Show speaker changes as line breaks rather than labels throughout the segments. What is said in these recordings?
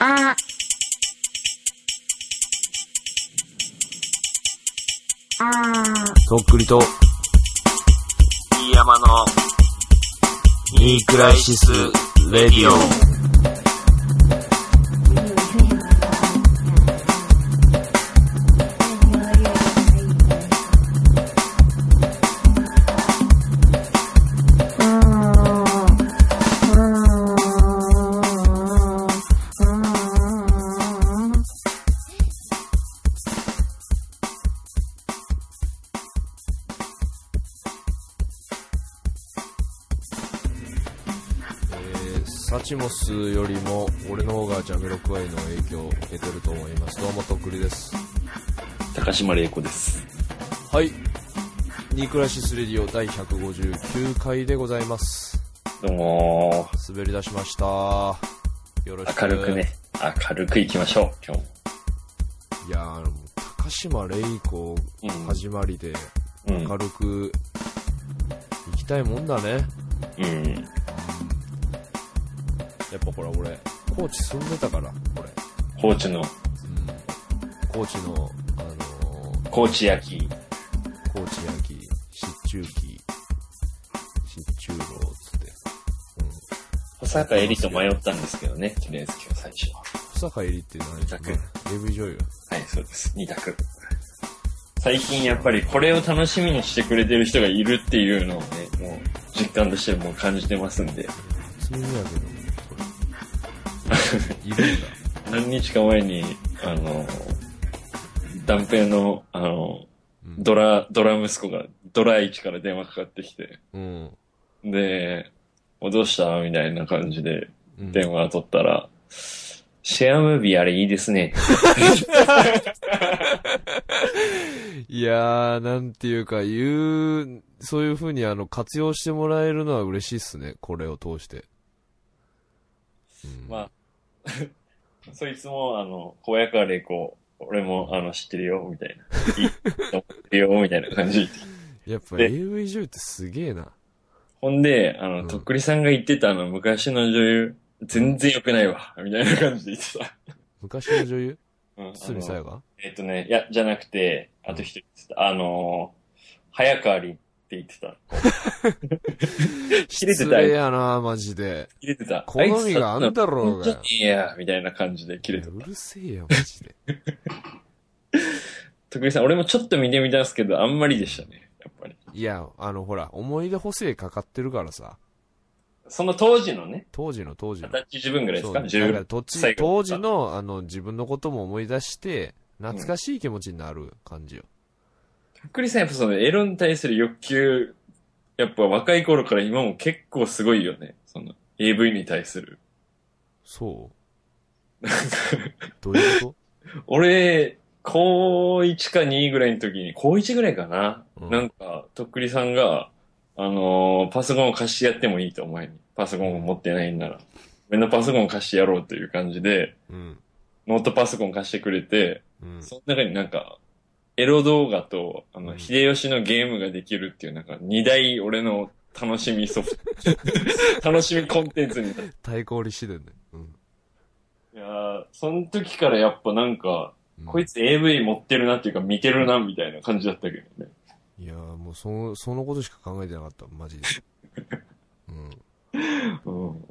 ああ
とっくりと、
飯山の
ニークライシス・レディオ。りです。
高島玲子です。
はい。ニークライシス・レディオ第159回でございます。
どうも
滑り出しました。よろしく。
明るく。ね、明るくいきましょう、今日も。
いやー、高島玲子
うん
始まりで
うん
明るく行きたいもんだね。
うん。
やっぱほら俺、高知住んでたから、俺。
高知の、
高知の、あのー
高知焼き。
高知焼き、七中記、七中楼つって。
保坂エリと迷ったんですけどね、とりあえず今日最初は。
小坂入りって何ですか？
二
?AV 女優。
はい、そうです。二択。最近やっぱりこれを楽しみにしてくれてる人がいるっていうのをね、もう実感としてもう感じてますんで、
初耳やけど。いるんだ。
何日か前に、あの、断平の、あの、ドラ、ドラ息子が、ドラ1から電話かかってきて、
うん。
で、おどうした？みたいな感じで
うん
電話取ったら、シェアムービーあれいいですね。
いやー、なんていうか、言う、そういう風にあの、活用してもらえるのは嬉しいっすね。これを通して。うん
まあ、そいつも、あの、小屋から玲子、俺も、あの、知ってるよ、みたいな。いいと思ってるよ、みたいな感じ。
やっぱ
で
AV 女優ってすげえな。
ほんで、あの、
うん
とっくりさんが言ってたあの、昔の女優、全然良くないわ、みたいな感じで言ってた。
昔の女優？
うん、
堤さやが？
えっとね、いや、じゃなくて、あと一人です。あのー、早川りって言ってた。切れて
失
た。
やな、マジで。
れてた。
好みがあんだろうが
あいや、みたいな感じで切れてた。
うるせえよ、マジで。
徳井さん、俺もちょっと見てみたんですけど、あんまりでしたね。やっぱり。
いや、あの、ほら、思い出補正かかってるからさ。
その当時のね、
当時の当時の。
二十歳自分ぐらいですか？
そうだから
10
とち
歳ぐらい
当時の、あの、自分のことも思い出して、懐かしい気持ちになる感じよ。
徳井さん、やっぱそのエロに対する欲求、やっぱ若い頃から今も結構すごいよね。その AV に対する。
そうどういうこ
俺、高1か2ぐらいの時に、高1ぐらいかな？
うん
なんか、とっくりさんが、あのーパソコンを貸してやってもいいと、お前に。パソコンを持ってないんなら。俺のパソコンを貸してやろうという感じで、
とうん。
ノートパソコン貸してくれて、
うん。
その中になんか、エロ動画と、あの、
うん
秀吉のゲームができるっていう、なんか、二大俺の楽しみソフト、楽しみコンテンツに。
対抗利してんね。うん。
いやーその時からやっぱなんか、
うん
こいつ AV 持ってるなっていうか見てるなみたいな感じだったけどね。
いやーもうそ、そのことしか考えてなかった、マジで。うん。
うん。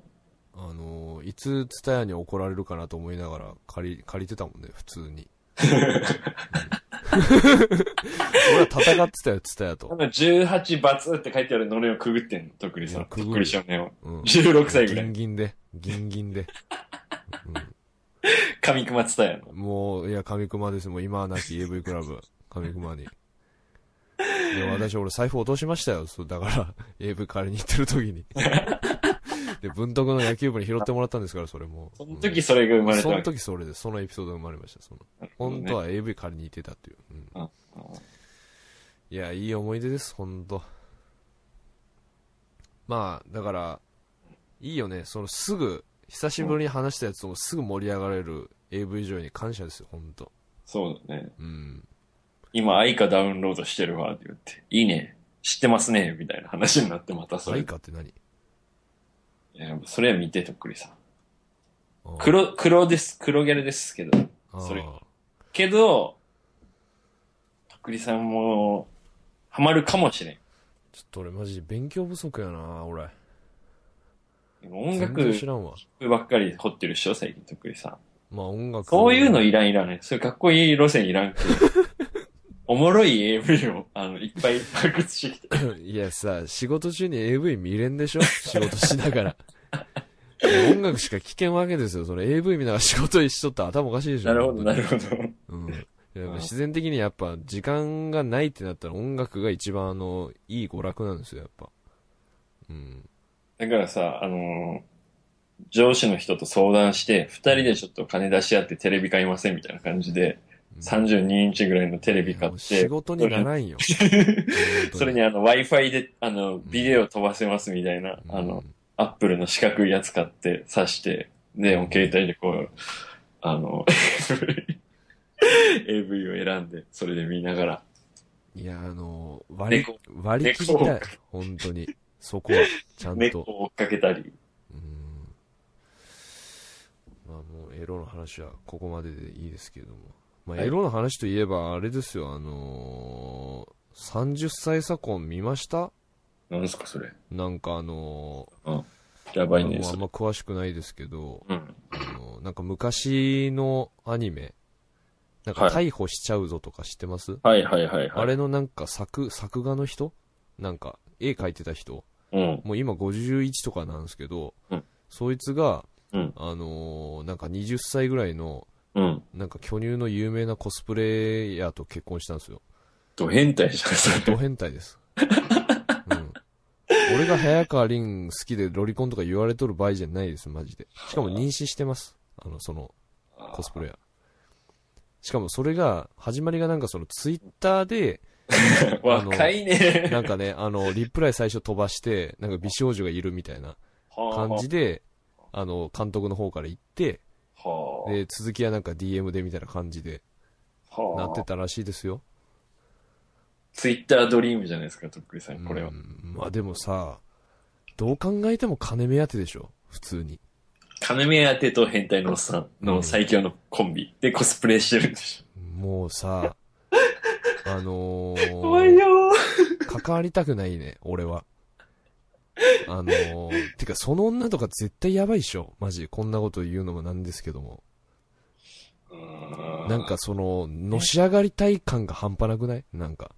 あのーいつツタヤに怒られるかなと思いながら借り、借りてたもんね、普通に。俺は戦ってたよ、ツタヤと。
なんか18バツって書いてあるのれをくぐってんの、とっくりさ
くぐ
り少年は。
うん。
16歳ぐらい。
ギンギンで、ギンギンで。
上熊つたやの。
もう、いや、上熊です。もう今はなき AV クラブ、上熊に。いや、私、俺財布落としましたよ。そう、だから、AV 借りに行ってる時に。で、文徳の野球部に拾ってもらったんですから、それも。
その時それが生まれた
その。時それで、そのエピソードが生まれました。その、本当は AV 借りに行ってたっていう。うん
うん
いや、いい思い出です、本当まあ、だから、いいよね。そのすぐ、久しぶりに話したやつともすぐ盛り上がれる AV 上に感謝ですよ、本当
そうだね。
うん。
今、愛花ダウンロードしてるわって言って。いいね。知ってますね。みたいな話になってまたそれ。
愛かって何？
それは見て、とっくりさん。
あ
黒、黒です。黒ギャルですけど。
あ
それけど、とっくりさんも、ハマるかもしれん。
ちょっと俺マジ勉強不足やな、俺。
音
全
楽
然知らんわ。
ばっかり掘ってるっしょ、最近、とっくりさん。
まあ音楽。
そういうのいらんいらんね。そういうかっこいい路線いらんけど。おもろい AV を、あの、いっぱい発掘してきて。
いやさ、仕事中に AV 見れんでしょ？仕事しながら。音楽しか聞けんわけですよ。それ AV 見ながら仕事一緒って頭おかしいでしょ。
なるほど、なるほど。
うん。自然的にやっぱ時間がないってなったら音楽が一番あの、いい娯楽なんですよ、やっぱ。うん。
だからさ、あのー上司の人と相談して、二人でちょっと金出し合ってテレビ買いませんみたいな感じで、32インチぐらいのテレビ買って、
仕事にならんよ。
それにあの Wi-Fi で、あの、ビデオ飛ばせますみたいな、あの、アップルの四角いやつ買って挿して、で、もう携帯でこう、あの、AV を選んで、それで見ながら、
いや、あの、割り
猫、
割り切りたい
猫。
本当に。そこは、ちゃんと。
猫を追っかけたり、
うん。まあもう、エロの話はここまででいいですけれども。まあ、
はい
エロの話といえば、あれですよ、あのー、30歳差婚見ました？
なんですかそれ？
なんかあの
や
ー、
ばいね、それ。
もうあんま詳しくないですけど、
うん。
あのーなんか昔のアニメ、なんか
はい
逮捕しちゃうぞとか知ってます、
はいはいはいはい。
あれのなんか作、作画の人？なんか、絵描いてた人？
うん。
もう今51とかなんですけど、
うん
そいつが、
うん
あのーなんか20歳ぐらいの、
うん。
なんか巨乳の有名なコスプレイヤーと結婚したんですよ。
ド変態じゃん、そ
ド
れ。
変態です。うん。俺が早川凛好きでロリコンとか言われとる場合じゃないです、マジで。しかも妊娠してます。あの、その、コスプレイヤー。しかもそれが、始まりがなんかそのツイッターで、
若いね。
なんかね、あの、リプライ最初飛ばして、なんか美少女がいるみたいな感じで、あの、監督の方から言って、
はあ。
で、続きはなんか DM でみたいな感じで
はあ。
なってたらしいですよ。
ツイッタードリームじゃないですか、とっくりさん、これは
う。んまあでもさ、どう考えても金目当てでしょ、普通に。
金目当てと変態のおっさんの最強のコンビでコスプレしてるんでし
もうさ、あの
ょ。怖い
ー、
よ
関わりたくないね、俺は。あのー、てかその女とか絶対やばいっしょ、マジ。こんなこと言うのもなんですけども。
ー。
なんかその、のし上がりたい感が半端なくない？なんか。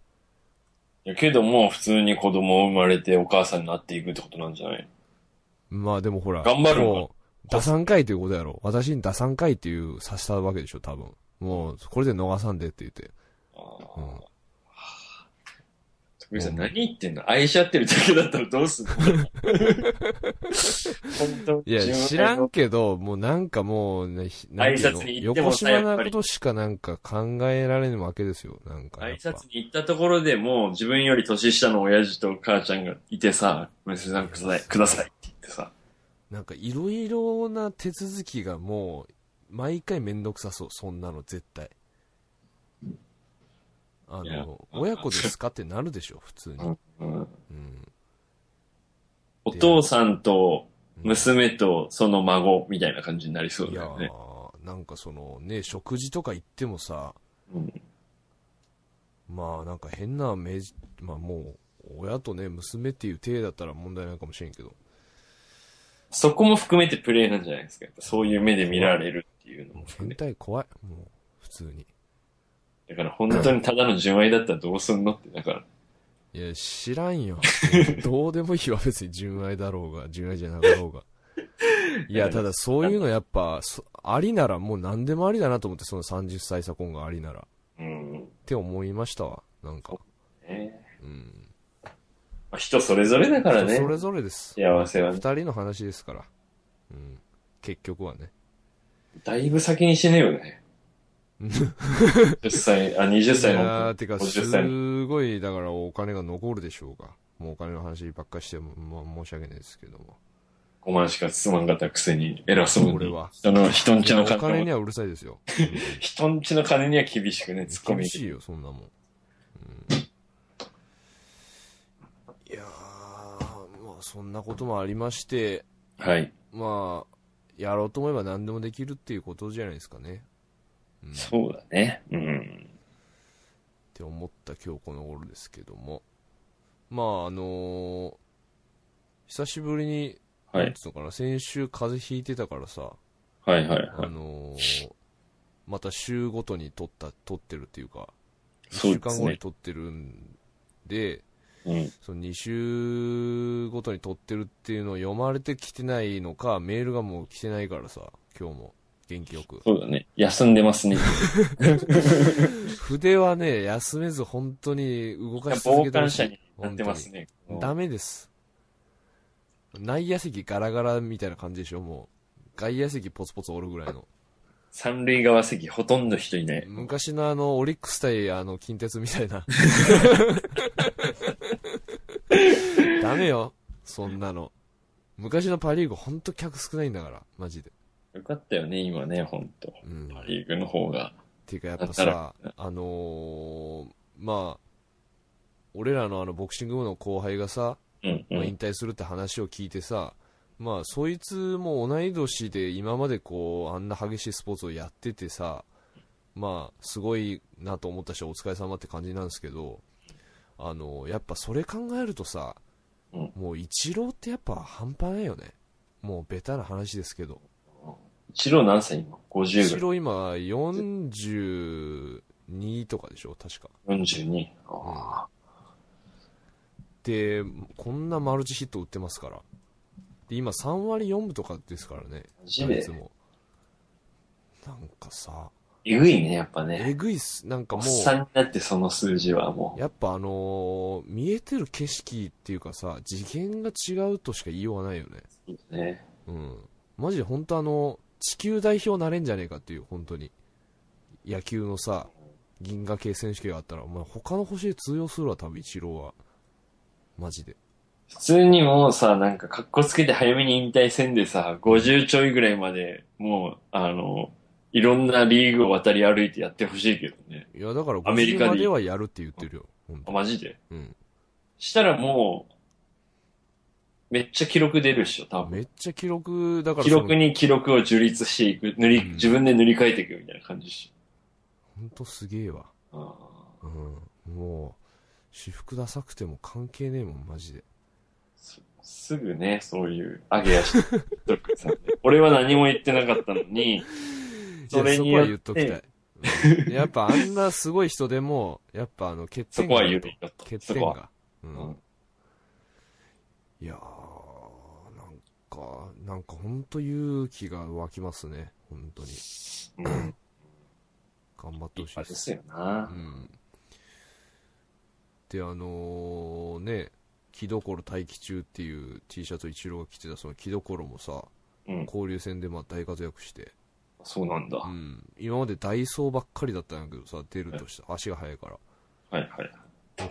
いやけども、普通に子供生まれてお母さんになっていくってことなんじゃない？
まあでもほら、
頑張るの
もう、打算会ということやろ。私に打算会っていうさせたわけでしょ、多分。もう、これで逃さんでって言って。
あ
うん
ー徳井さん何言ってんの？愛し合ってるだけだったらどうすんの？本当
いや、知らんけど、もうなんかもうね、
挨拶に行っても
横島なことしかなんか考えられぬわけですよ、なんか
挨
ぱ。
拶に行ったところでもう自分より年下の親父と母ちゃんがいてさ、娘さんください、くださいって言ってさ。
なんかいろいろな手続きがもう、毎回めんどくさそう、そんなの絶対。あ
いや
の、親子ですかってなるでしょ、普通に。
うん
うん。
お父さんと娘とその孫みたいな感じになりそう
いや
だよね。
ー、なんかそのね、食事とか行ってもさ、
うん
まあなんか変な明治、まあもう、親とね、娘っていう体だったら問題ないかもしれんけど。
そこも含めてプレイなんじゃないですか。そういう目で見られるっていうのも含
変。態怖い。もう、普通に。
だから本当にただの純愛だったらどうすんのって。だから、
いや、知らんよ。どうでもいいわ、別に純愛だろうが、純愛じゃなかろうが。いや、ただそういうのやっぱ、そありならもう何でもありだなと思って、その30歳差婚がありなら。っ
うん。
て思いましたわ。なんか。
ね
うん。
まあ、人それぞれだからね
そ。れぞれです。
幸せは
二。人の話ですから。うん。結局はね。
だいぶ先に死ねよね。10歳、あ、20
い
歳の
やー、てか、
50歳の。
すごい、だからお金が残るでしょうが。もうお金の話ばっかりしても、まあ、申し訳ないですけども。
5万しかつまんかったくせに偉そうに。
俺は。
人の、人んちの
お金
金を、
にはうるさいですよ。
人んちの金には厳しくね、突っ込み
厳しいよ、そんなもん。うん、いやー、まあ、そんなこともありまして、
はい。
まあ、やろうと思えば何でもできるっていうことじゃないですかね。うん、っ
そうだね。うん。
て思った今日この頃ですけども。まあ、あのー久しぶりに、
はい。
なんつうのかな、先週風邪ひいてたからさ、
はいはいは
あ
い。
のーまた週ごとに撮った、撮ってるっていうか、1
そうです
週間後に
ね。
撮ってるんで、
うん。
その2週ごとに撮ってるっていうのを読まれてきてないのか、メールがもう来てないからさ、今日も元気よく。
そうだね。休んでますね。
筆はね、休めず本当に動かし続
傍
けてほしい
観者に。なってますね。
ダメです。内野席ガラガラみたいな感じでしょ、もう。外野席ポツポツおるぐらいの。
三塁側席ほとんど人いない。
昔のあの、オリックス対あの、近鉄みたいな。ダメよ、そんなの。昔のパリーグほんと客少ないんだから、マジで。
よかったよね、今ね、ほんと。
うん。
パリーグの方が。
っていうかやっぱ
だ
さ、あのー、まあ、俺らのあの、ボクシング部の後輩がさ、
うんう
まあ、引
ん。
退するって話を聞いてさ、まあ、そいつも同い年で今までこう、あんな激しいスポーツをやっててさ、まあ、すごいなと思ったし、お疲れ様って感じなんですけど、あの、やっぱそれ考えるとさ、
うん
もうイローってやっぱ半端ないよね。もうベタな話ですけど。
一郎何歳今 ?50
イ
ぐらい。
ロー今42とかでしょ、確か。
42。あ
で、こんなマルチヒット打ってますから。で、今3割4分とかですからね。
マジで？
なんかさ、
えぐいね、やっぱ
え
ね。
ぐいっす。なんかも
おっさん
う、
になってその数字はも
やっぱあのー見えてる景色っていうかさ、次元が違うとしか言いようがないよね。
う、ね。
うん。マジで本当あの、地球代表なれんじゃねえかっていう、本当に。野球のさ、銀河系選手権があったら、お前他の星で通用するわ、多分一郎は。マジで。
普通にもうさ、なんか格好つけて早めに引退戦でさ、50ちょいぐらいまで、もう、あの、いろんなリーグを渡り歩いてやってほしいけどね。
いや、だから50
アメリカで
まではやるって言ってるよ。本
あ、
当
マジで？
うん。
したらもう、めっちゃ記録出るっしょ、多分。
めっちゃ記録、だから
記録に記録を樹立していく、塗り、
うん
自分で塗り替えていくみたいな感じっし
ほんとすげえわ。
ょ。あ
うん。もう、私服ダサくても関係ねえもん、マジで。
すすぐね、そういう、上げ足とくさ。俺は何も言ってなかったのに、それによっ
そこは言っときたい
て、。
うんやっぱあんなすごい人でも、やっぱあの欠
そこは
点があると
言うべきだった。そこは。
欠点が。う。
うんん。
いやー、か、なんかほんと勇気が湧きますね。本当に。
うん。
頑張ってほしいで。
立派ですすよな
う。ん。で、あのー、ね、木所待機中っていう T シャツを一郎が着てたその木所もさ、
うん。
交流戦でまあ大活躍して、
そうなんだ。は
うん、今までダイソーばっかりだったんだけどさ、出るとした足が速いから。
いはい。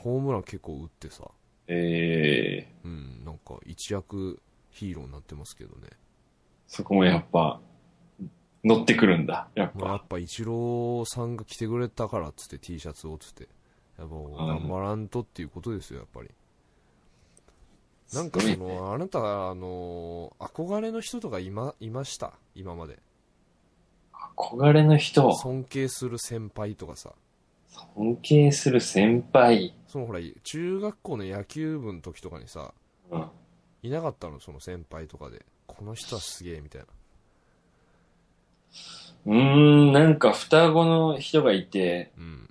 ホームラン結構打ってさ、
ええ
うん、なんか一躍ヒーローになってますけどね。
そこもやっぱ、乗ってくるんだ。やっぱ。
まあやっぱ一郎さんが来てくれたからっつって T シャツをっつって、やっぱ頑張らんとっていうことですよ、やっぱり。なんかその、あなた、あの、憧れの人とかいま、いました？今まで。
憧れの人、
尊敬する先輩とかさ。
尊敬する先輩。
そのほら、中学校の野球部の時とかにさ、
うん。
いなかったの？その先輩とかで。この人はすげえ、みたいな。
うーん、なんか双子の人がいて、
うん。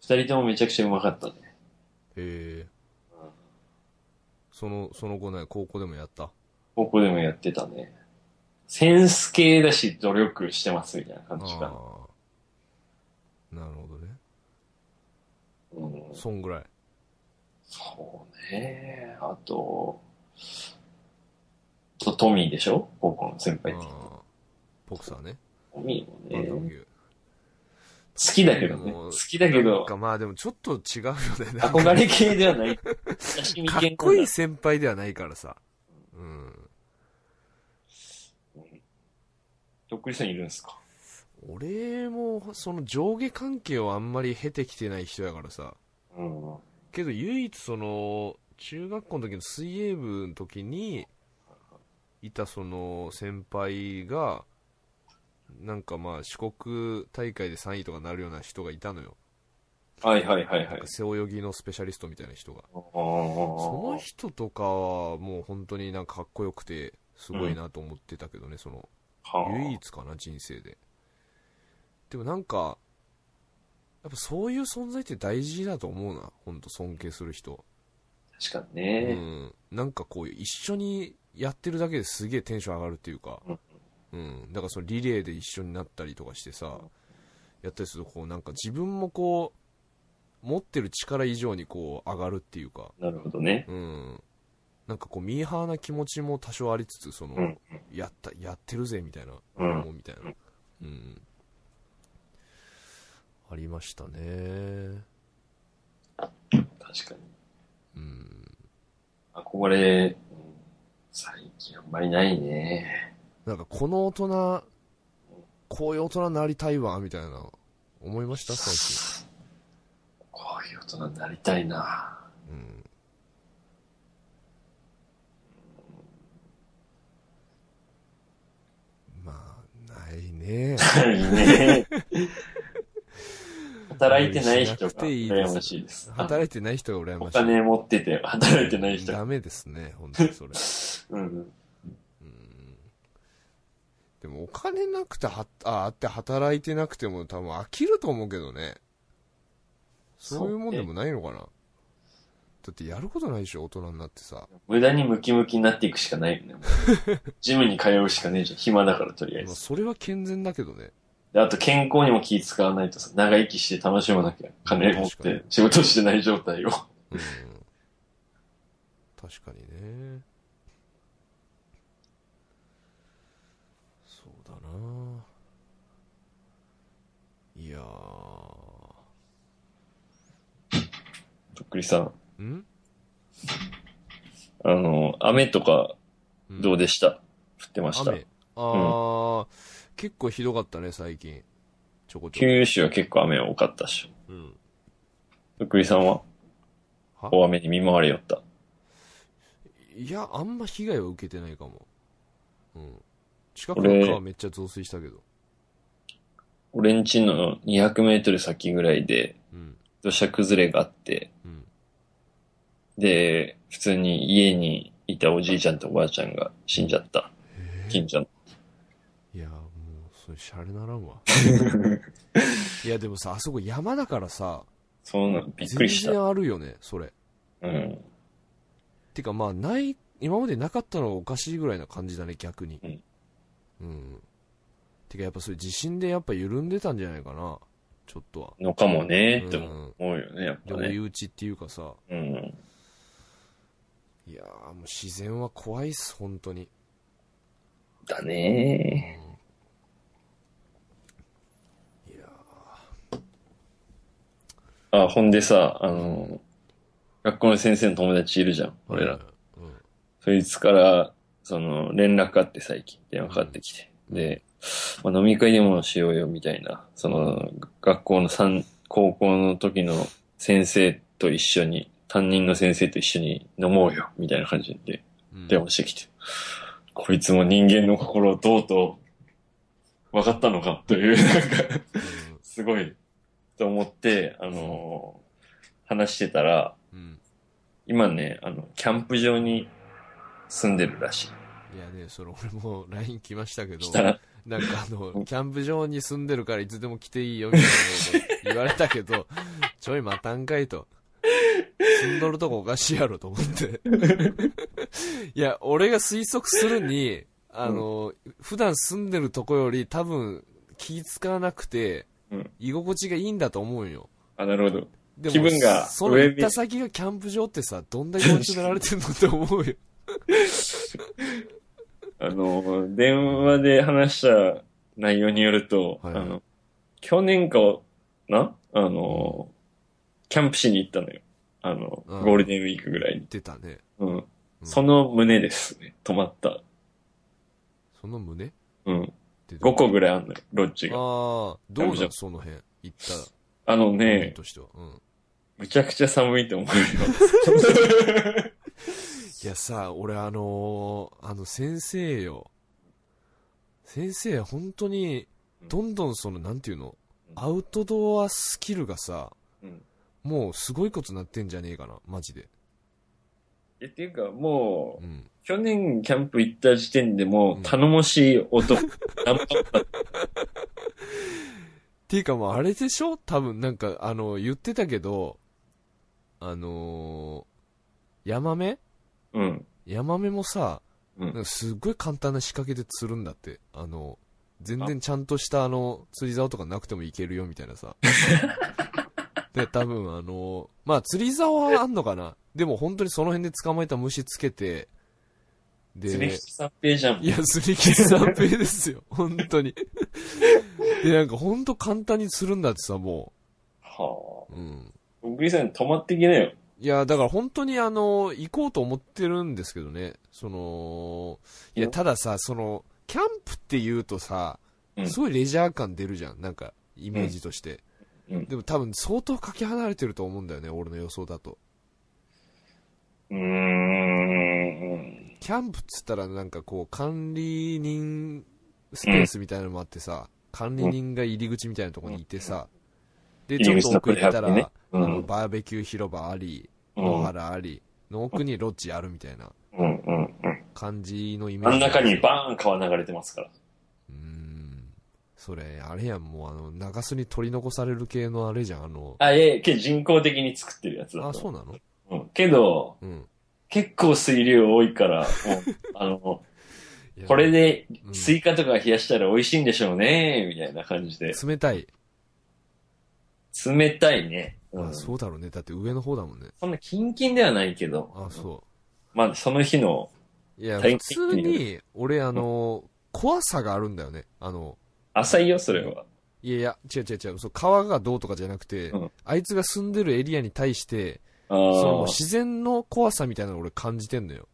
二人ともめちゃくちゃうまかったね。
へえ。その、その後ね、高校でもやった？
高校でもやってたね。センス系だし努力してますみたいな感じかな。
ああ。なるほどね。
うん、
そんぐらい。
そうね。あと、とトミーでしょ？高校の先輩って。
ボクサーね。
トミーもね。好きだけどね。好きだけど、
かまあでもちょっと違うよね。
憧れ系ではない。
かっこいい先輩ではないからさ。うん。
とっくりさんいるんですか？
俺も、その上下関係をあんまり経てきてない人やからさ。
うん。
けど唯一その、中学校の時の水泳部の時に、いたその先輩がなんかまあ四国大会で3位とかなるような人がいたのよ。
はいはいはいはい。
背泳ぎのスペシャリストみたいな人が。
そ
その人とかはもう本当になんかかっこよくてすごいなと思ってたけどね、その唯一かな人生で。でもなんかやっぱそういう存在って大事だと思うな本当尊敬する人
確かに
う
ね。
ん、なんかこう一緒にやってるだけですげえテンション上がるっていうか、うん、だからそのリレーで一緒になったりとかしてさやったりするとこうなんか自分もこう持ってる力以上にこう上がるっていうか、
なるほどね。
うん、なんかこうミーハーな気持ちも多少ありつつその、
うん。
やったやってるぜみたいな、
うん。
思うみたいな、うん、ありましたね。
確かに。
うん
憧れ、うん最近あんまりないね。
なんかこの大人こういう大人になりたいわみたいな思いました？最近
こういう大人になりたいな。
うんまあないね
ないね。働いてない人が羨ましいです。
働いてない人が羨
お
ましい
金持ってて働いてない人が。
ダメですね本当にそれ
うん。
でもお金なくてはああって働いてなくても多分飽きると思うけどねそういうもんでもないのかなだってやることないでしょ大人になってさ
無駄にムキムキになっていくしかないよね。ジムに通うしかねえじゃん。暇だからとりあえず。
まあそれは健全だけどね
であと健康にも気使わないとさ、長生きして楽しまなきゃ。金持って仕事してない状態を。
うん。確かにね。そうだな。いや
とっくりさん、
ーん？
あの、雨とか
うん。
どうでした、降ってました。
雨。ああ、結構ひどかったね最近。ちょこちょこ。
九州は結構雨多かったっしょ。
うん。
とっくりさんは？
は？
大雨に見舞われよった。
いやあんま被害は受けてないかも。うん。近くの川めっちゃ増水したけど。
俺んちの200メートル先ぐらいで
うん。
土砂崩れがあって、
うん。
で、普通に家にいたおじいちゃんとおばあちゃんが死んじゃった。
え
近所の。
いやもうそれシャレならんわ。いやでもさあそこ山だからさ
そうなの、びっくりした。
全然あるよねそれ。
うん。
てかまあない今までなかったのがおかしいぐらいな感じだね逆に。
うん、
うん。てかやっぱそれ地震でやっぱ緩んでたんじゃないかなちょっとは。
のかもね、
うん。
って思うよね、やっ
で
ぱね。
追い打ちっていうかさ。
うん。
いやーもう自然は怖いっす本当に。
だね
いや
あ、ほんでさ、あの、学校の先生の友達いるじゃん、
ー
俺ら。
うん
そいつから、その、連絡あって最近、電話かかってきて。で、まあ、飲み会でもしようよ、みたいな。その、学校の三、高校の時の先生と一緒に、担任の先生と一緒に飲もうよ、みたいな感じで
うん
電話してきて。こいつも人間の心をとうとう、分かったのか、という、なんか、すごい、と思って、あの話してたら、
うん。うん
今ね、あの、キャンプ場に住んでるらしい。
いやねそれ俺も LINE 来ましたけどなんかあのキャンプ場に住んでるからいつでも来ていいよみたいなこと言われたけど ちょい待たんかいと。住んどるとこおかしいやろと思って。いや俺が推測するにあの、普段住んでるとこより多分気使わなくて、
うん
居心地がいいんだと思うよ
あ、なるほど。
でも
気分が
その行った先がキャンプ場ってさどんだけ持ちめられてんのって思うよ
あの、電話で話した内容によると、
はいはい
あの、去年かな？あの、キャンプしに行ったのよ。あの、
うん
ゴールデンウィークぐらいに。
出たね
うん。
うん
その胸ですね。泊まった。
その胸？
うん。
ってど
5個ぐらいあんのよ、ロッジが。
ああどうな
キャンプ場
んその辺行ったら？
あの
ねうん
むちゃくちゃ寒いと思うよ。
い いやさ、俺あのーあの先生よ。先生、本当に、どんどんその、なんていうの、
うん
アウトドアスキルがさ、
うん。
もうすごいことなってんじゃねえかな、マジで。
え、っていうか、もう、
うん。
去年キャンプ行った時点でも頼もしい男、
っていうかもうあれでしょ？多分なんか、あの、言ってたけど、あのー、ヤマメ
うん。
ヤマメもさ、
うん。
なんかすっごい簡単な仕掛けで釣るんだって。あの、全然ちゃんとしたあの、釣り竿とかなくてもいけるよみたいなさ。で、多分あの、まあ釣り竿はあんのかな？でも本当にその辺で捕まえた虫つけて、で
釣り引、き三平じゃん。
いや、釣り切三平ですよ。本当に。で、なんか本当簡単に釣るんだってさ、も
はあ。
う。うん。
小栗さん泊まってきなよ。
いや、だから本当にあの、行こうと思ってるんですけどね。その、いや、
うん
たださ、その、キャンプって言うとさ、
うん
すごいレジャー感出るじゃん。なんか、イメージとして。
うん。
でも多分相当かけ離れてると思うんだよね、俺の予想だと。
うーん。
キャンプっつったらなんかこう、管理人スペースみたいなのもあってさ、管理人が入り口みたいなところにいてさ、で、ちょっと奥行ったら、
入り口のプレハブにね
あの、
うん。
バーベキュー広場あり、
うん。
野原あり、の奥にロッジあるみたいな
うん。うん。うん。
感じのイメージ。
真ん中にバーン川流れてますから。
うーん。それ、あれやん、もうあの、長洲に取り残される系のあれじゃん、あの、
あ、いえ、けど人工的に作ってるやつだと。
あ、そうなの？
うん。けど、
うん。
結構水量多いから、もう、あの、これで
うん
スイカとか冷やしたら美味しいんでしょうね、みたいな感じで。
冷たい。
冷たいね。うん。
あ、
そ
そうだろうね。だって上の方だもんね。
んなキンキンではないけど。
あ、そ
まあ、その日の、
う。いや、
体
普
験
通に、俺、あの、怖さがあるんだよね。あの、
浅いよ、それは。
いやいや、違う違う違う、そう、川がどうとかじゃなくて、
うん
あいつが住んでるエリアに対して、
あ
そのもう
あ。
自然の怖さみたいなの俺感じてんのよ。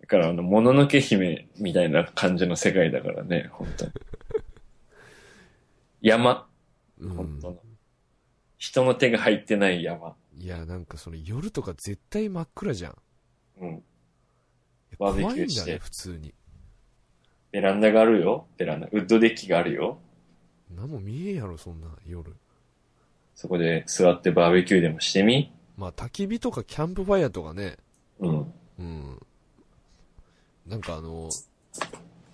だから、あの、もののけ姫みたいな感じの世界だからね、本当に。山、
うん。
本当の。人の手が入ってない山。
いや、なんかその夜とか絶対真っ暗じゃん。
うん。バーベキューして
普通に。
ベランダがあるよ、ベランダ。ウッドデッキがあるよ。
何も見えんやろ、そんな、夜。
そこで座ってバーベキューでもしてみ
まあ、焚き火とかキャンプファイヤーとかね、
うん。
うん。なんかあの、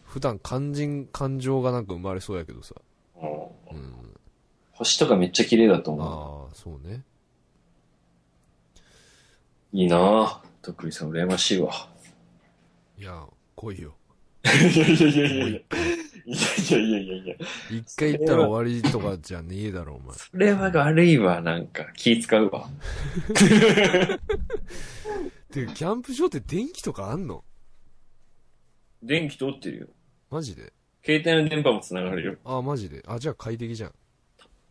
普段肝心、感情がなんか生まれそうやけどさ。
うん
うん。
星とかめっちゃ綺麗だと思
ああ、そうね。
う。いいなぁ。とっくりさん羨ましいわ。
いや、来いよ。
いやいやいやいやいやいやいやいやいや。
一回行ったら終わりとかじゃねえだろ、お前。
それは悪いわ、なんか。気使うわ。
てかキャンプ場って電気とかあんの？
電気通ってるよ。
マジで？
携帯の電波も繋がるよ。
ああ、マジで？あ、じゃあ快適じゃん。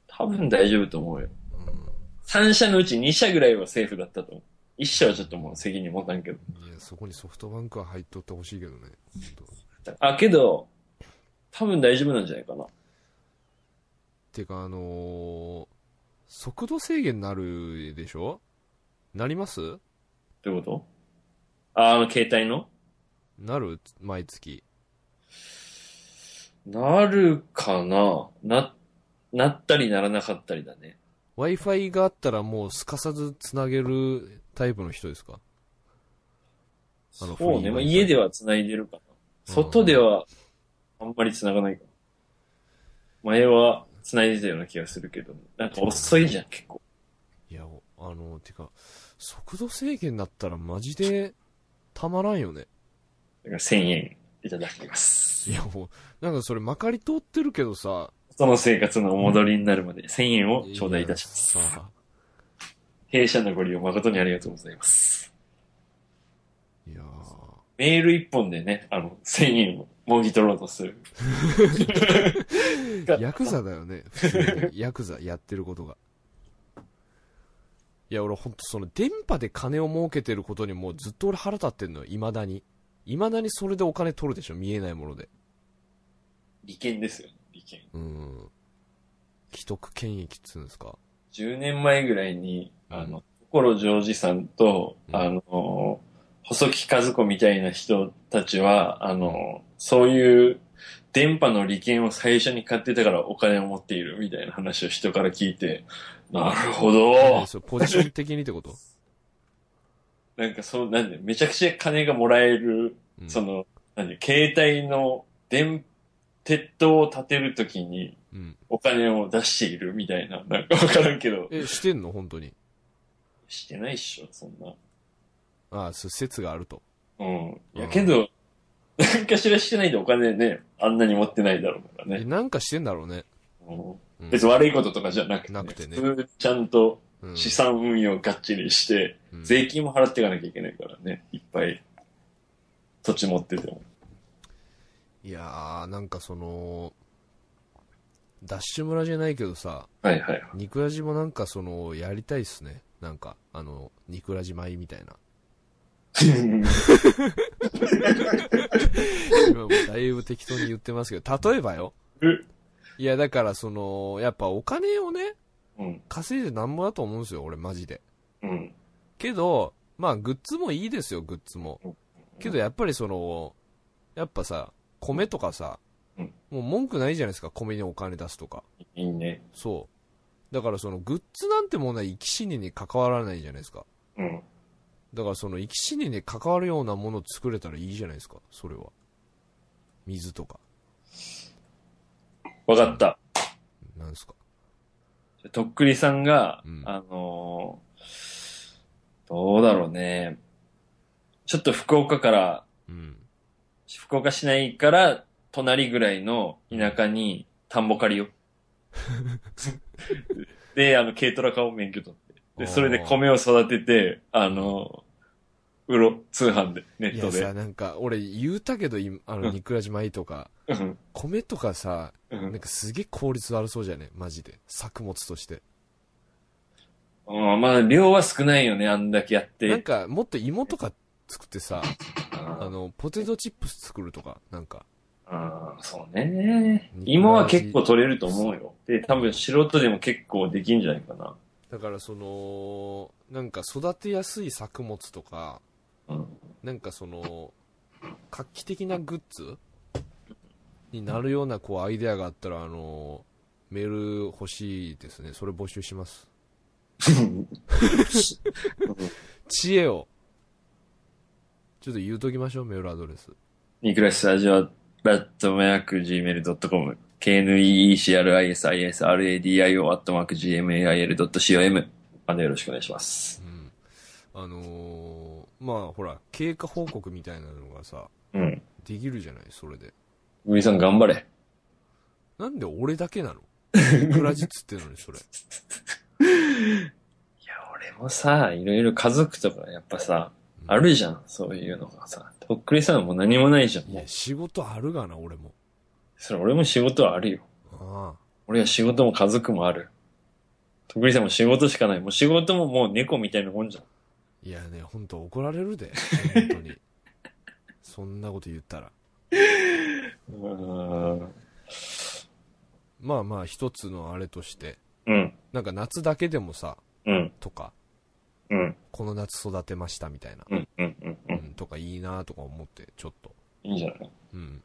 多分大丈夫と思うよ。
うん。
3社のうち2社ぐらいはセーフだったと思う。1社はちょっともう責任持たんけど。
いや、そこにソフトバンクは入っとってほしいけどね。ほんと
あ、けど、多分大丈夫なんじゃないかな。
てか、あのー、速度制限なるでしょ？なります？
どういうこと？あ、あの携帯の？
なる？毎月。
なるかな？な、なったりならなかったりだね。
Wi-Fi があったらもうすかさずつなげるタイプの人ですか？あの
そうね。まあ、家では繋いでるかな。外では、あんまり繋がないかな。前は繋いでたような気がするけど、なんか遅いじゃん、結構。
いや、あの、てか、速度制限だったらマジでたまらんよね。
だから1000円いただきます。
いや、もう、なんかそれまかり通ってるけどさ、
その生活のお戻りになるまで1000円を頂戴いたします。弊社のご利用誠にありがとうございます。
いや
メール一本でね、あの、1000円をもぎ取ろうとする。
ー ヤクザだよね。普通にヤクザやってることが。いや、俺ほんとその電波で金を儲けてることにもうずっと俺腹立ってんのよ、未だに。未だにそれでお金取るでしょ、見えないもので。
利権ですよね、利権。
うん。既得権益っつうんですか。
10年前ぐらいに、あの、所ジョージさんと、
うん
あの、細木和子みたいな人たちは、あの、そういう電波の利権を最初に買ってたからお金を持っているみたいな話を人から聞いて、なるほ
え
ど。
それポジション的にってこと？
なんかそう、なんで、めちゃくちゃ金がもらえる、
うん
その、なんで、携帯の電、鉄塔を建てるときに
うん。
お金を出しているみたいな、なんかわからんけど、
え、してんの？本当に。
してないっしょ、そんな。
ああ、そう説があると。
うん。いや、
うん
けど、何かしらしてないでお金ね、あんなに持ってないだろうから
え、
ね。
なんかしてんだろうね。
うん
うん
別に悪いこととかじゃなくて、
なくてね
普通にちゃんと
うん
資産運用がっちりして、
うん
税金も払っていかなきゃいけないからね、いっぱい土地持ってても。
いやー、なんかその、ダッシュ村じゃないけどさ、
はいはい。
肉ラジもなんかその、やりたいっすね。なんか、あの、肉ラジ米みたいな。今もうだいぶ適当に言ってますけど、例えばよ。
う
いや、だからその、やっぱお金をね、
うん。
稼いでなんぼだと思うんですよ、俺マジで。
うん。
けど、まあ、グッズもいいですよ、グッズも。けど、やっぱりその、やっぱさ、米とかさ、
うん
もう文句ないじゃないですか、米にお金出すとか。
いいね。
そう。だからその、グッズなんてものは生き死にに関わらないじゃないですか。
うん。
だからその、生き死にに関わるようなものを作れたらいいじゃないですか、それは。水とか。
わかった。
なんですか？
とっくりさんが、
うん
あのーどうだろうね。ちょっと福岡から、
うん。
福岡市内から隣ぐらいの田舎に田んぼ借りよ。で、あの、軽トラ買おう免許取って。で、それで米を育てて、あの、売ろ、通販で、ネットで
いやさ、。なんか、俺言うたけど、今あの、
うん
肉ラジ米とか、
うん
米とかさ、
うん
なんかすげえ効率悪そうじゃねマジで。作物として。
うんまあ、量は少ないよね、あんだけやって。
なんか、もっと芋とか作ってさ、あ
あ
の、ポテトチップス作るとか、なんか。
あーそうね。
肉
芋は結構取れると思うよ。で、多分素人でも結構できんじゃないかな。
だからその、なんか育てやすい作物とか、
うん。
なんかその、画期的なグッズになるようなこうアイデアがあったら、あの、メール欲しいですね。それ募集します。知恵を。ちょっと言うときましょう、メールアドレス。
ニクラスラジオ、ラットマーク Gmail.com、knecrisisradio アットマーク gmail.com までよろしくお願いします。
うん。あのー、まあほら、経過報告みたいなのがさ、
うん。
できるじゃない、それで。
ウリさん頑張れ。
なんで俺だけなの？クラジっつってんのに、それ。
いや、俺もさ、いろいろ家族とかやっぱさ、あるじゃん、そういうのがさ。とっくりさんも何もないじゃん、
いや、。仕事あるがな、俺も。
それ俺も仕事はあるよ。
ああ。
俺は仕事も家族もある。とっくりさんも仕事しかない。もう仕事ももう猫みたいなもんじゃん。
いやね、ほんと怒られるで。本当に。そんなこと言ったら。
うーん。
まあまあ、一つのあれとして、
うん。
なんか夏だけでもさ、
うん。
とか、
うん。
この夏育てましたみたいな、
うん。うん。うん。う。
うんん、とかいいなとか思って、ちょっと。
いいんじゃない
うん。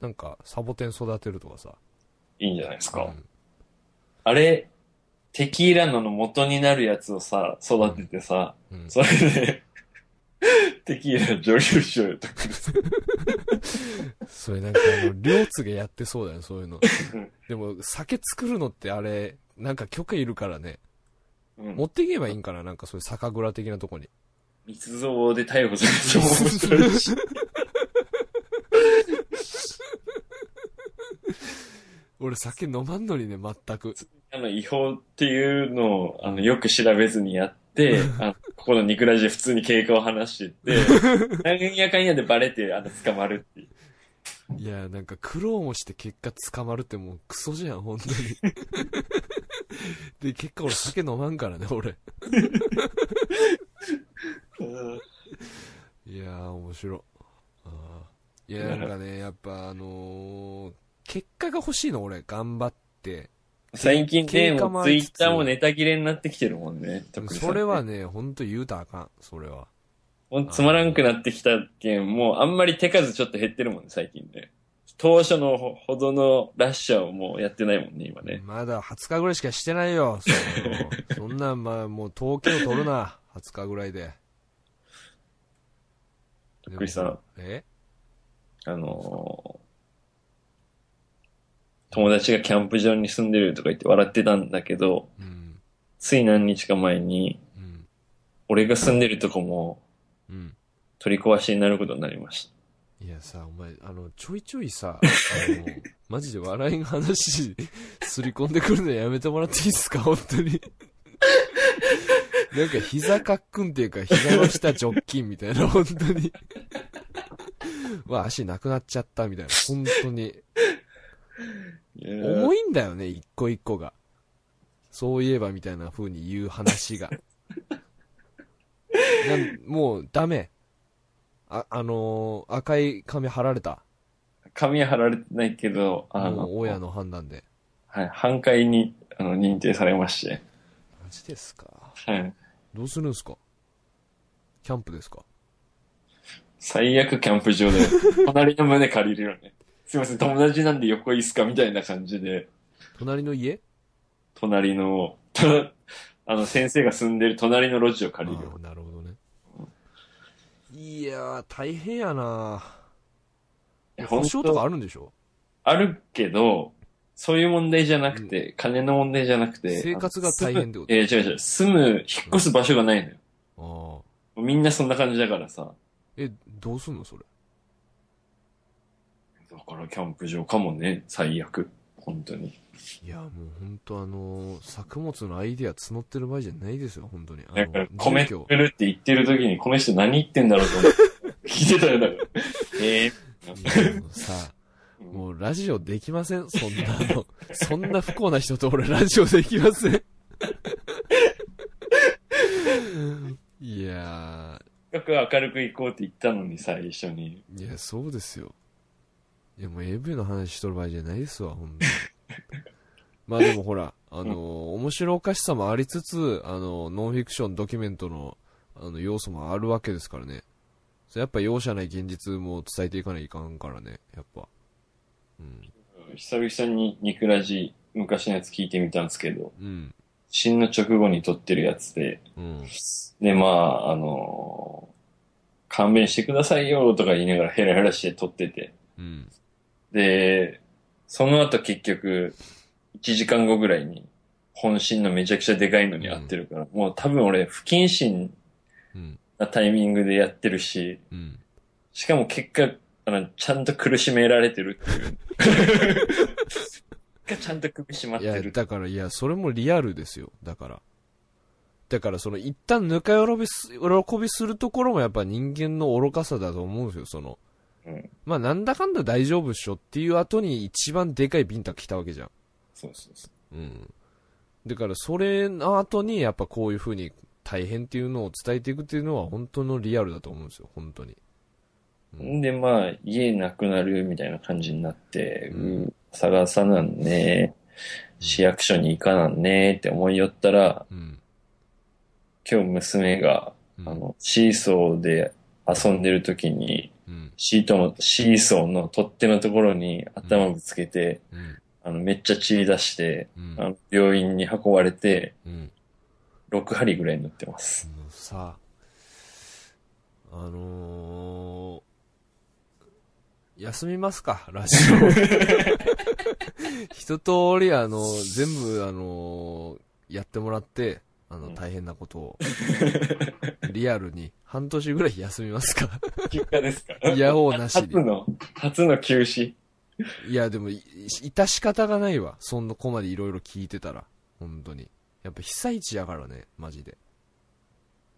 なんか、サボテン育てるとかさ。
いいんじゃないですか。
うん
あれ、テキーラのの元になるやつをさ、育ててさ、
うん。
それで、テキーラ女優賞よとか
それなんかあの、両津がやってそうだよ、そういうの
うん。
でも、酒作るのってあれ、なんか許可いるからね。
うん
持っていけばいいんかななんかそういう酒蔵的なとこに。
密造で逮捕されても面白いし。
俺酒飲まんのにね、全く。
あの、違法っていうのを、あの、よく調べずにやって、あのここのニクラジで普通に経過を話してって、なんやかんやでバレて、あの、捕まるっていう。
いや、なんか苦労もして結果捕まるってもうクソじゃん、本当に。で、結果俺酒飲まんからね、俺。いやー、面白。あーいや、なんかね、やっぱあのー、結果が欲しいの、俺。頑張って。
最近ね、もうツイッターもネタ切れになってきてるもんね。
それはね、ほんと言うたらあかん、それは。
もうつまらんくなってきたけん、もうあんまり手数ちょっと減ってるもんね、最近ね。当初のほほどのラッシャーをもうやってないもんね、今ね。
まだ20日ぐらいしかしてないよ。その そんなん、まあ、もう統計を取るな。20日ぐらいで。
クリスさん。
え？
あのー友達がキャンプ場に住んでるとか言って笑ってたんだけど、
うん。
つい何日か前に、
うん。
俺が住んでるとこも
うん。
取り壊しになることになりました。
いやさ、お前、あの、ちょいちょいさ、あの、マジで笑いの話、すり込んでくるのやめてもらっていいですか？本当に。なんか膝かっくんっていうか、膝の下直筋みたいな、本当に。わ、足なくなっちゃったみたいな、本当に。重
い
いんだよね、一個一個が。そういえばみたいな風に言う話が。もう、ダメ。あ、あのー赤い紙貼られた。
紙は貼られてないけど、あの、
親の判断で。
はい、半壊にあの認定されまして。
マジですか？
はい。
どうするんすか？キャンプですか？
最悪キャンプ場で、隣の胸借りるよね。すいません、友達なんで横いいっすか？みたいな感じで、
隣の家？
隣の、あの、先生が住んでる隣の路地を借りるよ。
あーなるほどね。いやー、大変やない
や
保証とかあるんでしょ？
あるけど、そういう問題じゃなくて、金の問題じゃなくて、
生活が大変ってこと？
えー、違う違う、住む、引っ越す場所がないのよ。
ああ。
みんなそんな感じだからさ。
え、どうすんのそれ？
だからキャンプ場かもね、最悪。本当に。
いや、もう本当あのー作物のアイデア募ってる場合じゃないですよ、本当に。あ
だから
の、
米作るって言ってる時に、この人何言ってんだろうと思って。聞いてたよ、だから。え
いやもうさ、もうラジオできません？そんなの。そんな不幸な人と俺ラジオできません？いや
ー、よく明るく行こうって言ったのに、最初に。
ー、いや、そうですよ。いや、もう AV の話しとる場合じゃないですわ、ほんとに。まあでもほら、あのー面白おかしさもありつつ、あのーノンフィクション、ドキュメントの、あの、要素もあるわけですからね。それやっぱ容赦ない現実も伝えていかないかんからね、やっぱ。うん。
久々にニクラジ、昔のやつ聞いてみたんですけど、
うん。
死の直後に撮ってるやつで、
うん。
で、まあ、あのー勘弁してくださいよとか言いながらヘラヘラして撮ってて。
うん。
で、その後結局、1時間後ぐらいに、本心のめちゃくちゃでかいのに合ってるから、もう多分俺、不謹慎
うん。
なタイミングでやってるし、
うん。
しかも結果、あの、ちゃんと苦しめられてるっていう。結果ちゃんと首絞まっ
いや、
てる。
だから、いや、それもリアルですよ。だから。だから、その、一旦ぬか喜びす、喜びするところもやっぱ人間の愚かさだと思うんですよ、その。
うん。
まあ、なんだかんだ大丈夫っしょっていう後に一番でかいビンタ来たわけじゃん。
そうそうそう。
うん。だから、それの後に、やっぱこういう風に大変っていうのを伝えていくっていうのは本当のリアルだと思うんですよ、本当に。うん
んで、まあ、家なくなるみたいな感じになって、
う
うんん、探さなんね、市役所に行かなんねって思いよったら、
うん。
今日娘が、
うん
あの、シーソーで遊んでる時に、
うん。
シートの、シーソーの取っ手のところに頭ぶつけて、
うん。
あの、めっちゃ血出して、
うん。
あの病院に運ばれて、
うん。
6針ぐらい塗ってます。
もうさ、あのー、休みますか、ラジオ。一通り、あの、全部、あのやってもらって、あの、
うん
大変なことを、リアルに、半年ぐらい休みますか？
休暇ですか？
いやおうなしで。
初の、初の休止。
いや、でも、い致し方がないわ。そんなこまでいろいろ聞いてたら。本当に。やっぱ被災地やからね、マジで。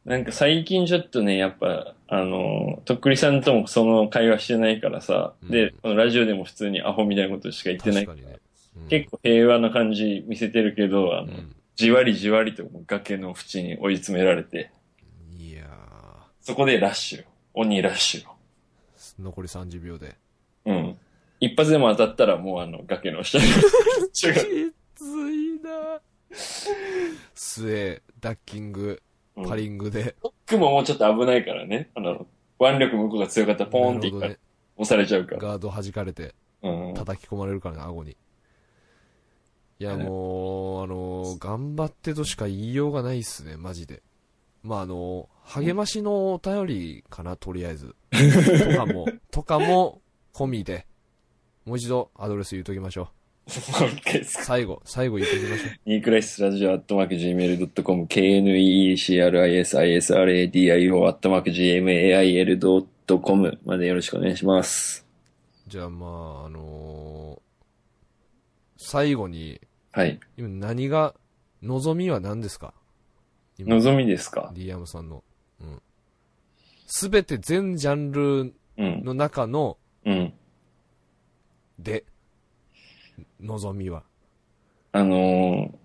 なんか最近ちょっとね、やっぱ、あの、とっくりさんともその会話してないからさ、
うん
で、このラジオでも普通にアホみたいなことしか言ってない
確かにね。うん
結構平和な感じ見せてるけど、あの、
うん
じわりじわりと崖の縁に追い詰められて、
いや
そこでラッシュ。鬼ラッシュ。
ー、残り30秒で。
うん。一発でも当たったらもうあの崖の下に。違う。
きついな末、ダッキング、
うん
パリングで。
雲もちょっと危ないからね。あの、腕力向こうが強かったらポーンっていったら
なる
押されちゃうから。
ガード弾かれて、
うん。
叩き込まれるからね、顎に。いや、
ね
もう、あの、頑張ってとしか言いようがないっすね、マジで。まあ、あの、励ましのお便りかな、とりあえず。とかも、とかも、込みで。もう一度、アドレス言うときましょう。
もう一回ですか
最後、最後言っときましょう。
ニークライスラジオアットマーク Gmail.com KNEECRISISRADIO アットマーク GMAIL.com までよろしくお願いします。
じゃあ、まあ、あの最後に、
はい。
今何が、望みは何ですか？今
望みですか
？D アムさんの。うん。すべて全ジャンル
うん。
の中の、
うん。
で、望みは、
あのー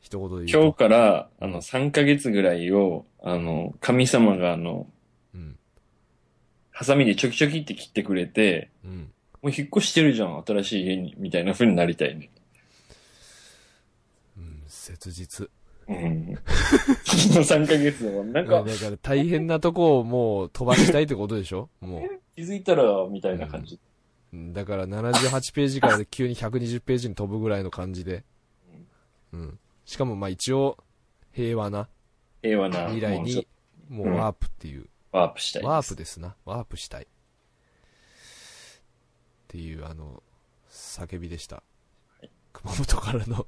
一言で。
今日から、あの、3ヶ月ぐらいを、あの、神様があの、
うん。
ハサミでチョキチョキって切ってくれて、
うん。
もう引っ越してるじゃん、新しい家に、みたいな風になりたいね。
切実。
うん。その3ヶ月は、なん。
かだか、ら大変なとこをもう飛ばしたいってことでしょもう
気づいたら、みたいな感じ。
う。ん。だから78ページから急に120ページに飛ぶぐらいの感じで。うん。しかもまあ一応、平和な
平和な、
未来に、もうワープっていう。
とワープしたい。
ワープですな。ワープしたい。っていう、あの、叫びでした。はい熊本からの。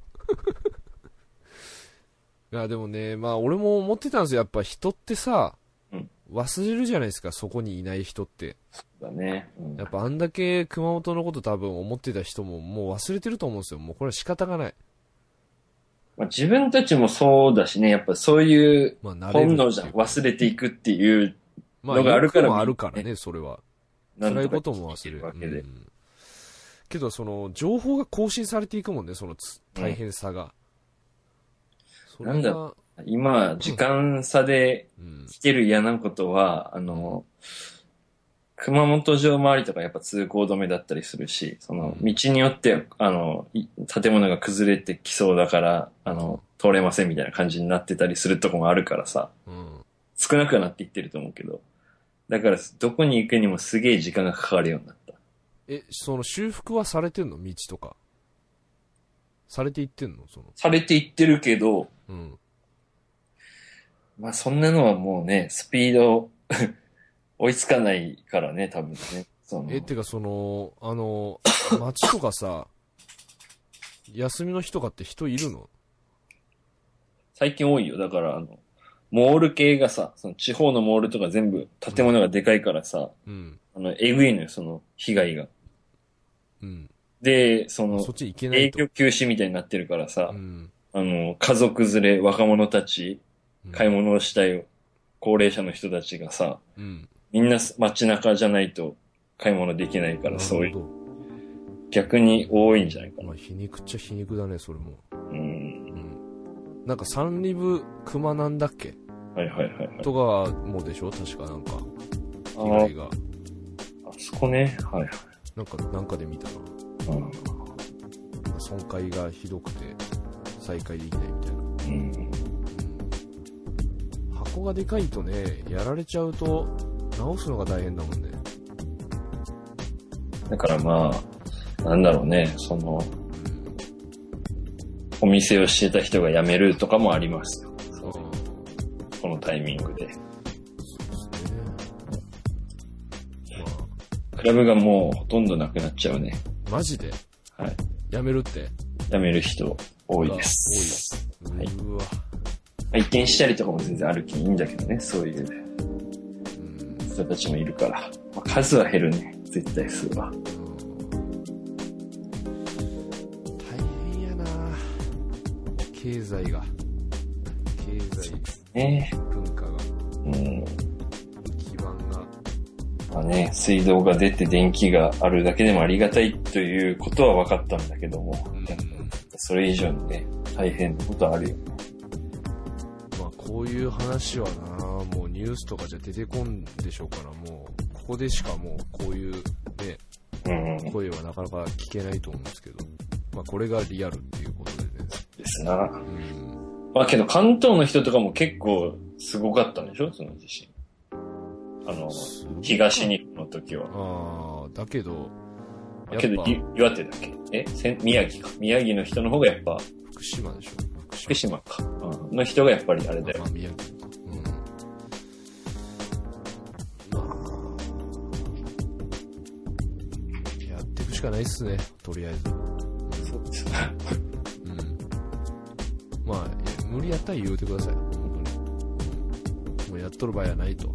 いや、でもね、まあ俺も思ってたんですよ。やっぱ人ってさ、
うん
忘れるじゃないですか、そこにいない人って。
だね。うん
やっぱあんだけ熊本のこと多分思ってた人ももう忘れてると思うんですよ。もうこれは仕方がない。
まあ、自分たちもそうだしね、やっぱそういう本能じゃん。忘れていくっていう、
まあ、
のがあるから
良くもあるからね、それは。辛いことも忘れる。
わけで
う。んけど、その、情報が更新されていくもんね、そのつ大変さが。それが
なんだ今、時間差で
うん。
来てる嫌なことは、あの、熊本城周りとかやっぱ通行止めだったりするし、その、道によって、あの、い建物が崩れてきそうだから、あの、通れませんみたいな感じになってたりするとこもあるからさ、
うん。
少なくはなっていってると思うけど、だから、どこに行くにもすげえ時間がかかるようになった。
え、その修復はされてんの？道とか。されていってんの？その。
されていってるけど、
うん。
まあそんなのはもうね、スピード 追いつかないからね、多分ね。
え、てかその、あの、街とかさ、休みの日とかって人いるの？
最近多いよ。だから、あの、モール系がさ、その地方のモールとか全部建物がでかいからさ、
うん。
あの、えぐいのよ、その被害が。
うん。
で、その
そ、っち行けないと。
営業休止みたいになってるからさ
う、ん。
あの、家族連れ、若者たち、
うん
買い物をしたい高齢者の人たちがさ、
うん。
みんな街中じゃないと買い物できないから、そういう、逆に多いんじゃないか
ど。
な
まあ、。皮肉っちゃ皮肉だね、それも。
うん。
うん。なんか三里部熊なんだっけ？
はいはいはいはい。
とかもでしょ？確かなんか、
あ
被害が。
あそこね。はいはい。
なんか、なんかで見たな。
うん
損壊がひどくて、再開できないみたいな。
うん。
がでかいとね、やられちゃうと、直すのが大変だもんね。
だからまあ、なんだろうね、その、
うん。
お店をしてた人が辞めるとかもありますこのタイミングで。クラブがもうほとんどなくなっちゃうね。
あ、マジで？
はい。
やめるって？
辞める人多いです。
多い。
はいう
わ。
まあ移転したりとかも全然あるけどいいんだけどね、そういう
うん。
人たちもいるから。まあ、数は減るね、絶対数は。
大変やな経済が。経済、
ね
文化が、
うん。
基盤が。
まあね、水道が出て電気があるだけでもありがたいということは分かったんだけども、
うん
それ以上にね、大変なことあるよ
いう話はなもうニュースとかじゃ出てこんでしょうから、もう、ここでしかもうこういうね、
うん。
声はなかなか聞けないと思うんですけど、まあこれがリアルっていうことでね。
ですな。
うん。
まあけど関東の人とかも結構すごかったんでしょその地震。あの、東日本の時は。
ああ、だけど、
けど、岩手だっけ？え？宮城か。宮城の人の方がやっぱ、
福島でしょ？
福島か。うん。の人がやっぱりあれだよ
やっていくしかないっすね、とりあえず。
そうですね。
うん。まあ、え無理やったら言うてください、本当に。うんもうやっとる場合はないと。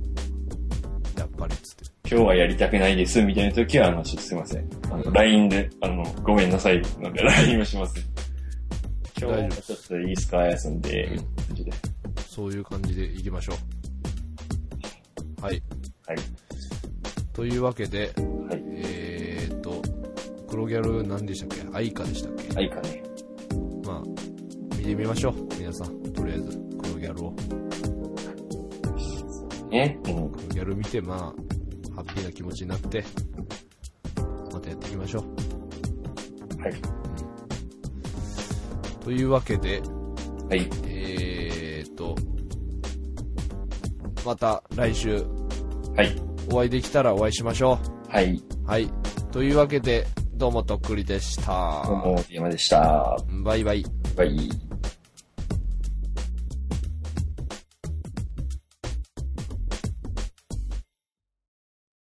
やっぱりっつって。
今日はやりたくないです、みたいな時は、あの、すいません。あの、LINE で、あの、ごめんなさい、なんで LINE をします。今日はちょっといいっすか、休んで、みたいな感じで。
そういう感じでいきましょう。はい。
はい。
というわけで、
はい。
えーっと、黒ギャル何でしたっけ？アイカでしたっけ？
はいかね。
まあ、見てみましょう。皆さん、とりあえず、黒ギャルを。
ね。うん。
黒ギャル見て、まあ、ハッピーな気持ちになって、またやっていきましょう。
はい。
というわけで、
はい。
えーっと、また来週
はい。
お会いできたらお会いしましょ
はい。
う。はい。というわけで、どうもとっくりでした。
どうも、山でした。
バイバイ。
バイ。